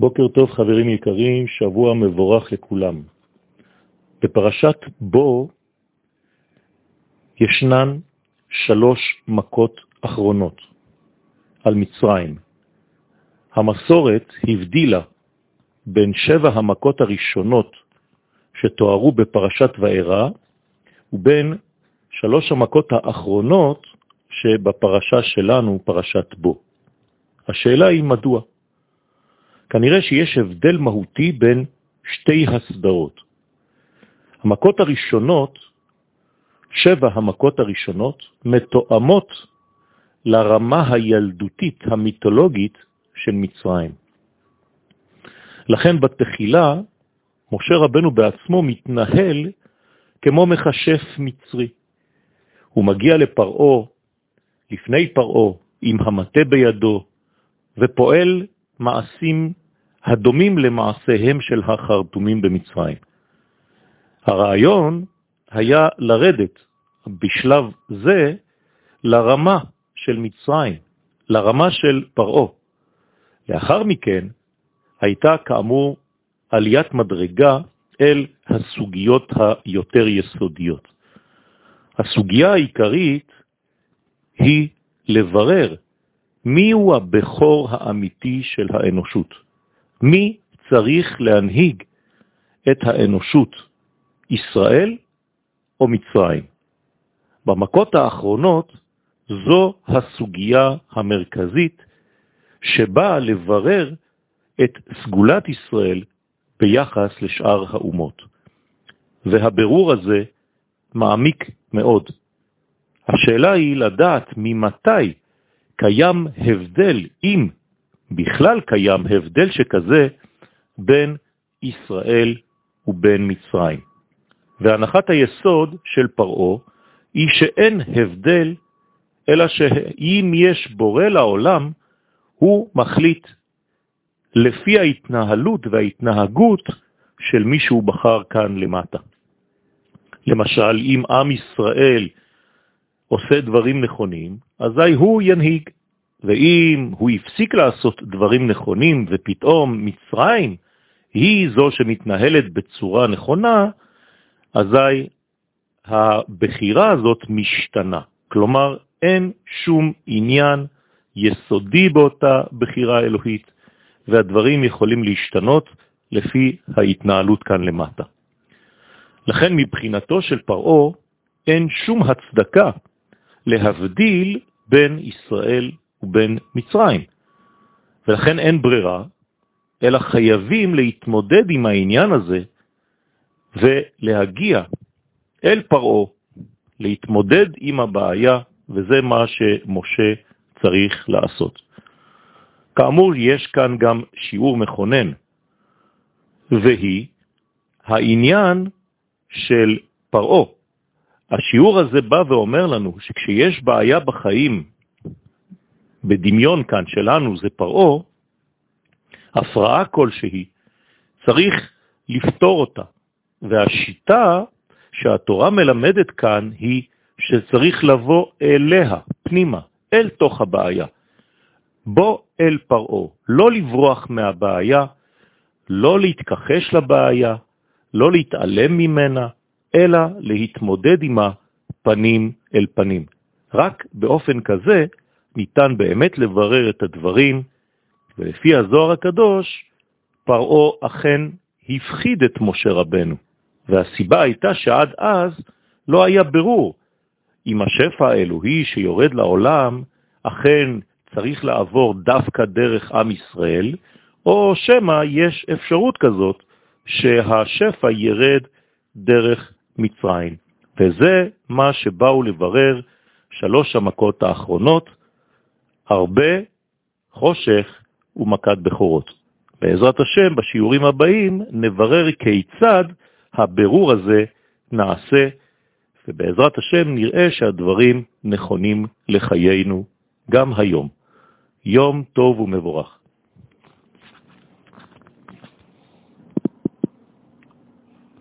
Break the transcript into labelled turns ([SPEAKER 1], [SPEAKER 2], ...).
[SPEAKER 1] בוקר טוב חברים יקרים, שבוע מבורך לכולם. בפרשת בו ישנן שלוש מכות אחרונות על מצרים. המסורת הבדילה בין שבע המכות הראשונות שתוארו בפרשת וארא ובין שלוש המכות האחרונות שבפרשה שלנו, פרשת בו. השאלה היא מדוע. כנראה שיש הבדל מהותי בין שתי הסדרות. המכות הראשונות, שבע המכות הראשונות, מתואמות לרמה הילדותית המיתולוגית של מצרים. לכן בתחילה משה רבנו בעצמו מתנהל כמו מחשף מצרי. הוא מגיע לפרעו, לפני פרעו, עם המטה בידו, ופועל מעשים הדומים למעשיהם של החרטומים במצרים. הרעיון היה לרדת בשלב זה לרמה של מצרים, לרמה של פרעו. לאחר מכן הייתה כאמור עליית מדרגה אל הסוגיות היותר יסודיות. הסוגיה העיקרית היא לברר מיהו הבכור האמיתי של האנושות. מי צריך להנהיג את האנושות, ישראל או מצרים? במכות האחרונות זו הסוגיה המרכזית שבאה לברר את סגולת ישראל ביחס לשאר האומות. והברור הזה מעמיק מאוד. השאלה היא לדעת ממתי קיים הבדל, אם בכלל קיים הבדל שכזה בין ישראל ובין מצרים. והנחת היסוד של פרעו היא שאין הבדל, אלא שאם יש בורא לעולם, הוא מחליט לפי ההתנהלות וההתנהגות של מי שהוא בחר כאן למטה. למשל, אם עם ישראל עושה דברים נכונים, אזי הוא ינהיג. ואם הוא הפסיק לעשות דברים נכונים ופתאום מצרים היא זו שמתנהלת בצורה נכונה, אזי הבחירה הזאת משתנה. כלומר, אין שום עניין יסודי באותה בחירה אלוהית, והדברים יכולים להשתנות לפי ההתנהלות כאן למטה. לכן מבחינתו של פרעו אין שום הצדקה להבדיל בין ישראל ובין מצרים. ולכן אין ברירה, אלא חייבים להתמודד עם העניין הזה ולהגיע אל פרעו, להתמודד עם הבעיה, וזה מה שמשה צריך לעשות. כאמור, יש כאן גם שיעור מכונן, והיא העניין של פרעו. השיעור הזה בא ואומר לנו שכשיש בעיה בחיים, בדמיון כאן שלנו זה פרעו, הפרעה כלשהי, צריך לפתור אותה. והשיטה שהתורה מלמדת כאן היא שצריך לבוא אליה, פנימה, אל תוך הבעיה. בוא אל פרעו, לא לברוח מהבעיה, לא להתכחש לבעיה, לא להתעלם ממנה, אלא להתמודד עמה פנים אל פנים. רק באופן כזה ניתן באמת לברר את הדברים, ולפי הזוהר הקדוש, פרעו אכן הפחיד את משה רבנו, והסיבה הייתה שעד אז לא היה ברור אם השפע האלוהי שיורד לעולם אכן צריך לעבור דווקא דרך עם ישראל, או שמא יש אפשרות כזאת שהשפע ירד דרך מצרים. וזה מה שבאו לברר שלוש המכות האחרונות, הרבה חושך ומכת בכורות. בעזרת השם, בשיעורים הבאים נברר כיצד הברור הזה נעשה, ובעזרת השם נראה שהדברים נכונים לחיינו גם היום. יום טוב ומבורך.